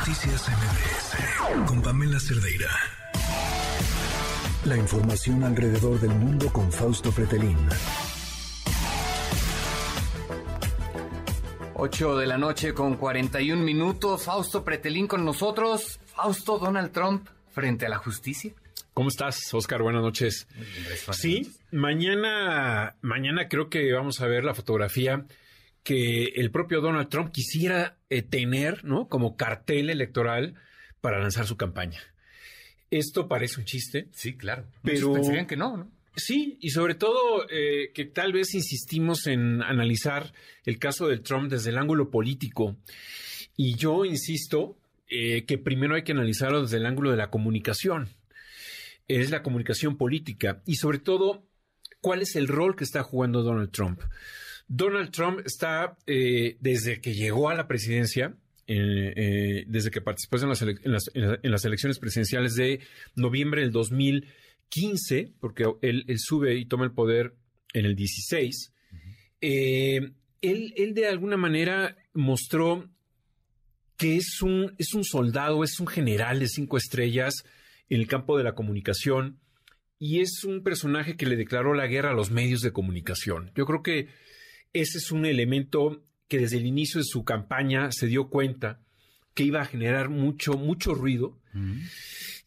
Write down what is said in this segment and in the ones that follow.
Noticias MBS con Pamela Cerdeira. La información alrededor del mundo con Fausto Pretelín. 8 de la noche con 41 minutos. Fausto Pretelín con nosotros. Fausto Donald Trump frente a la justicia. ¿Cómo estás, Oscar? Buenas noches. Sí, mañana, mañana creo que vamos a ver la fotografía que el propio Donald Trump quisiera eh, tener, ¿no? Como cartel electoral para lanzar su campaña. Esto parece un chiste. Sí, claro. Pero pensarían que no, ¿no? Sí, y sobre todo eh, que tal vez insistimos en analizar el caso del Trump desde el ángulo político. Y yo insisto eh, que primero hay que analizarlo desde el ángulo de la comunicación. Es la comunicación política y sobre todo cuál es el rol que está jugando Donald Trump. Donald Trump está, eh, desde que llegó a la presidencia, desde que participó en las, las, elecciones presidenciales de noviembre del 2000, 15, porque él, sube y toma el poder en el 16, eh, él, de alguna manera mostró que es un, es un soldado, es un general de cinco estrellas en el campo de la comunicación y es un personaje que le declaró la guerra a los medios de comunicación. Yo creo que ese es un elemento que desde el inicio de su campaña se dio cuenta que iba a generar mucho, mucho ruido.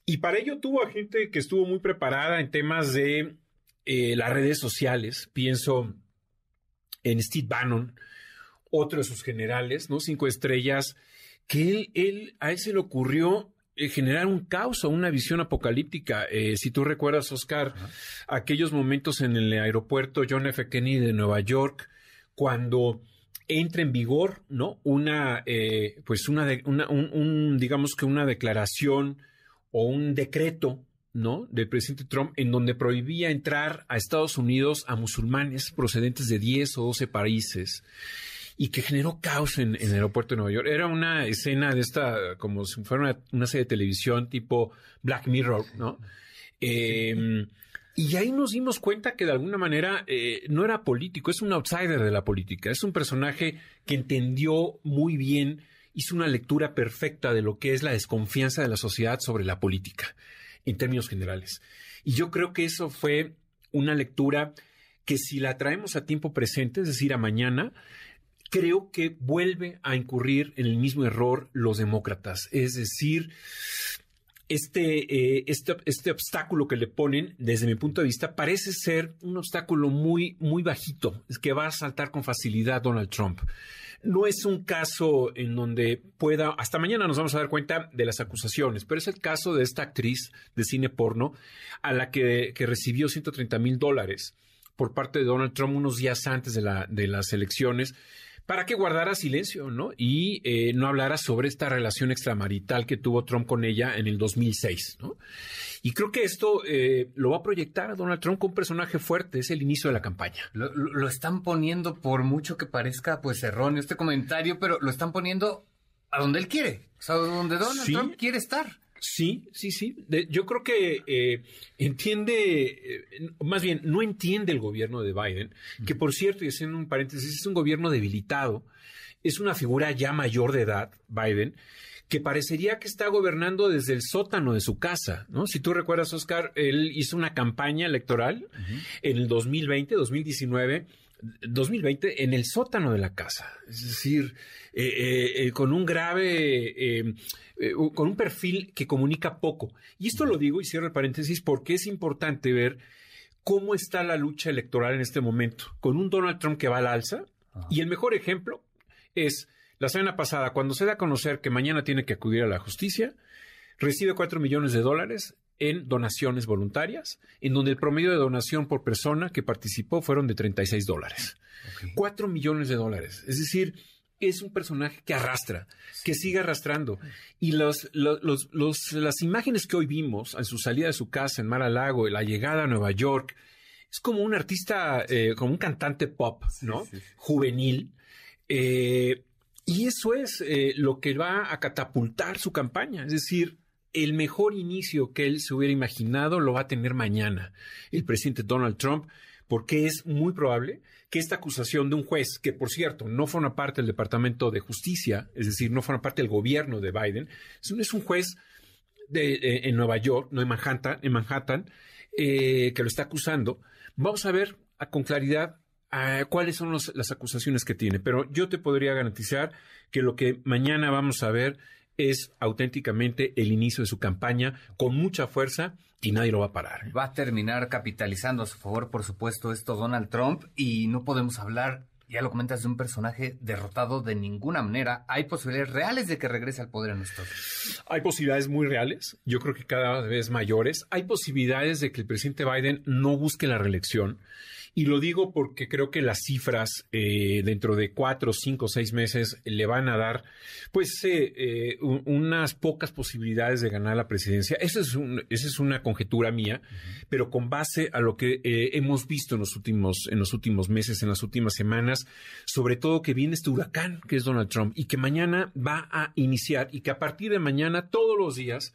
Y para ello tuvo a gente que estuvo muy preparada en temas de eh, las redes sociales. Pienso en Steve Bannon, otro de sus generales, ¿no? Cinco estrellas, que él, a él se le ocurrió eh, generar un caos o una visión apocalíptica. Eh, si tú recuerdas, Oscar, aquellos momentos en el aeropuerto John F. Kennedy de Nueva York, cuando entra en vigor, ¿no? Una, pues una, una un, digamos que una declaración o un decreto ¿no? del presidente Trump en donde prohibía entrar a Estados Unidos a musulmanes procedentes de 10 o 12 países y que generó caos en, el aeropuerto de Nueva York. Era una escena de esta, como si fuera una, serie de televisión tipo Black Mirror, ¿no? Em, y ahí nos dimos cuenta que de alguna manera eh, no era político, es un outsider de la política, es un personaje que entendió muy bien hizo una lectura perfecta de lo que es la desconfianza de la sociedad sobre la política, en términos generales. Y yo creo que eso fue una lectura que si la traemos a tiempo presente, es decir, a mañana, creo que vuelve a incurrir en el mismo error los demócratas. Es decir, este, eh, este, este, obstáculo que le ponen, desde mi punto de vista, parece ser un obstáculo muy, muy bajito, que va a saltar con facilidad Donald Trump. No es un caso en donde pueda, hasta mañana nos vamos a dar cuenta de las acusaciones, pero es el caso de esta actriz de cine porno a la que, recibió 130 mil dólares por parte de Donald Trump unos días antes de, la, de las elecciones para que guardara silencio, ¿no? Y eh, no hablara sobre esta relación extramarital que tuvo Trump con ella en el 2006, ¿no? Y creo que esto eh, lo va a proyectar a Donald Trump como un personaje fuerte, es el inicio de la campaña. Lo, están poniendo, por mucho que parezca pues erróneo este comentario, pero lo están poniendo a donde él quiere, o sea, donde Donald Trump quiere estar. Sí, sí, sí. yo creo que eh, entiende, eh, más bien, no entiende el gobierno de Biden, que por cierto, y haciendo un paréntesis, es un gobierno debilitado, es una figura ya mayor de edad, Biden, que parecería que está gobernando desde el sótano de su casa, ¿no? Si tú recuerdas, Oscar, él hizo una campaña electoral en el 2020, 2019, 2020 en el sótano de la casa, es decir, eh, eh, eh, con un grave, con un perfil que comunica poco. Y esto lo digo y cierro el paréntesis porque es importante ver cómo está la lucha electoral en este momento, con un Donald Trump que va al alza. Y el mejor ejemplo es la semana pasada, cuando se da a conocer que mañana tiene que acudir a la justicia, recibe cuatro millones de dólares en donaciones voluntarias, en donde el promedio de donación por persona que participó fueron de 36 dólares. Cuatro millones de dólares. Es decir, es un personaje que arrastra, que sigue arrastrando. Y los, las imágenes que hoy vimos en su salida de su casa en Mar a Lago, la llegada a Nueva York, es como un artista, eh, como un cantante pop, ¿no? Juvenil. Eh, y eso es eh, lo que va a catapultar su campaña. Es decir, el mejor inicio que él se hubiera imaginado lo va a tener mañana el presidente Donald Trump porque es muy probable que esta acusación de un juez, que por cierto no forma parte del Departamento de Justicia, es decir, no forma parte del gobierno de Biden, es un juez de, eh, en Nueva York, no en Manhattan, en Manhattan eh, que lo está acusando, vamos a ver con claridad cuáles son las acusaciones que tiene. Pero yo te podría garantizar que lo que mañana vamos a ver es auténticamente el inicio de su campaña con mucha fuerza y nadie lo va a parar. Va a terminar capitalizando a su favor, por supuesto, esto Donald Trump y no podemos hablar, ya lo comentas, de un personaje derrotado de ninguna manera. Hay posibilidades reales de que regrese al poder en estos. Hay posibilidades muy reales, yo creo que cada vez mayores. Hay posibilidades de que el presidente Biden no busque la reelección. Y lo digo porque creo que las cifras eh, dentro de cuatro, cinco, seis meses le van a dar, pues, eh, eh, unas pocas posibilidades de ganar la presidencia. Esa es, esa es una conjetura mía, pero con base a lo que hemos visto en los últimos, en los últimos meses, en las últimas semanas, sobre todo que viene este huracán que es Donald Trump y que mañana va a iniciar y que a partir de mañana todos los días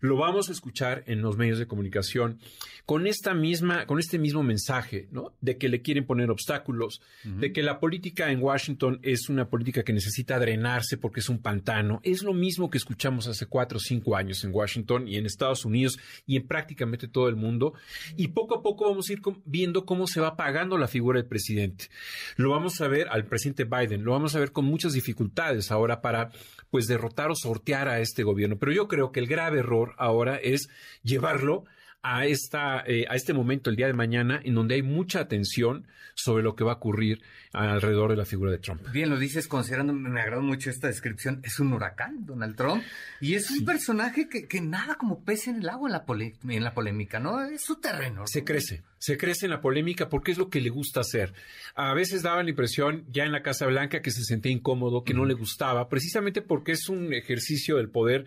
lo vamos a escuchar en los medios de comunicación con esta misma, con este mismo mensaje, ¿no? De que le quieren poner obstáculos, de que la política en Washington es una política que necesita drenarse porque es un pantano. Es lo mismo que escuchamos hace cuatro o cinco años en Washington y en Estados Unidos y en prácticamente todo el mundo. Y poco a poco vamos a ir viendo cómo se va apagando la figura del presidente. Lo vamos a ver al presidente Biden, lo vamos a ver con muchas dificultades ahora para pues derrotar o sortear a este gobierno. Pero yo creo que el grave error ahora es llevarlo a, esta, eh, a este momento, el día de mañana, en donde hay mucha atención sobre lo que va a ocurrir alrededor de la figura de Trump. Bien, lo dices considerando, me agradó mucho esta descripción, es un huracán, Donald Trump, y es un personaje que, que, nada como pese en el agua en la, en la polémica, ¿no? Es su terreno. Se crece, se crece en la polémica porque es lo que le gusta hacer. A veces daba la impresión, ya en la Casa Blanca, que se sentía incómodo, que no le gustaba, precisamente porque es un ejercicio del poder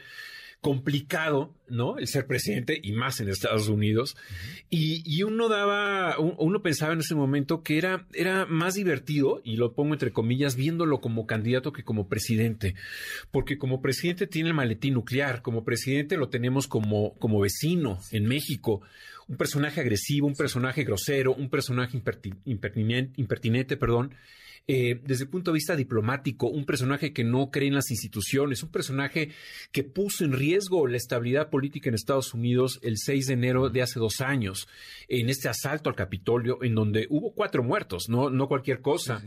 complicado, ¿no? El ser presidente y más en Estados Unidos. y, uno daba, uno pensaba en ese momento que era, era más divertido, y lo pongo entre comillas, viéndolo como candidato que como presidente. Porque como presidente tiene el maletín nuclear, como presidente lo tenemos como, como vecino en México. Un personaje agresivo, un personaje grosero, un personaje impertinente, impertinente perdón eh, desde el punto de vista diplomático, un personaje que no cree en las instituciones, un personaje que puso en riesgo la estabilidad política en Estados Unidos el 6 de enero de hace dos años, en este asalto al Capitolio, en donde hubo cuatro muertos, no, no cualquier cosa.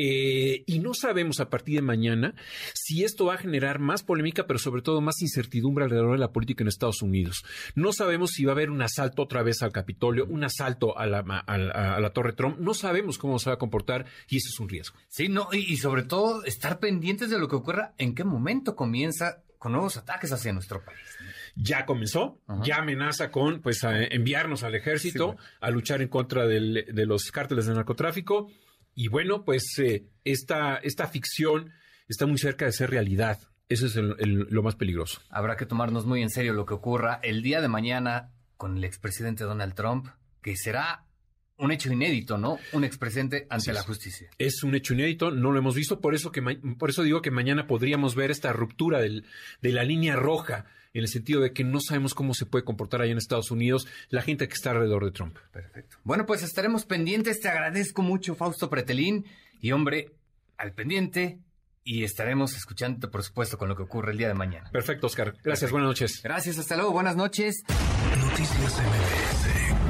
Eh, y no sabemos a partir de mañana si esto va a generar más polémica, pero sobre todo más incertidumbre alrededor de la política en Estados Unidos. No sabemos si va a haber un asalto otra vez al Capitolio, un asalto a la, a, la Torre Trump. No sabemos cómo se va a comportar y eso es un riesgo. Sí, no, y, sobre todo estar pendientes de lo que ocurra, en qué momento comienza con nuevos ataques hacia nuestro país. Ya comenzó, ya amenaza con pues enviarnos al ejército a luchar en contra de los cárteles de narcotráfico y bueno, pues eh, esta, ficción está muy cerca de ser realidad. Eso es lo más peligroso. Habrá que tomarnos muy en serio lo que ocurra el día de mañana con el expresidente Donald Trump, que será un hecho inédito, ¿no? Un expresidente ante la justicia. Es un hecho inédito, no lo hemos visto, por eso, que por eso digo que mañana podríamos ver esta ruptura del, de la línea roja en el sentido de que no sabemos cómo se puede comportar ahí en Estados Unidos la gente que está alrededor de Trump. Perfecto. Bueno, pues estaremos pendientes. Te agradezco mucho, Fausto Pretelín. Y hombre, al pendiente. Y estaremos escuchando, por supuesto, con lo que ocurre el día de mañana. Perfecto, Oscar. Gracias, buenas noches. Gracias, hasta luego, buenas noches. Noticias MBS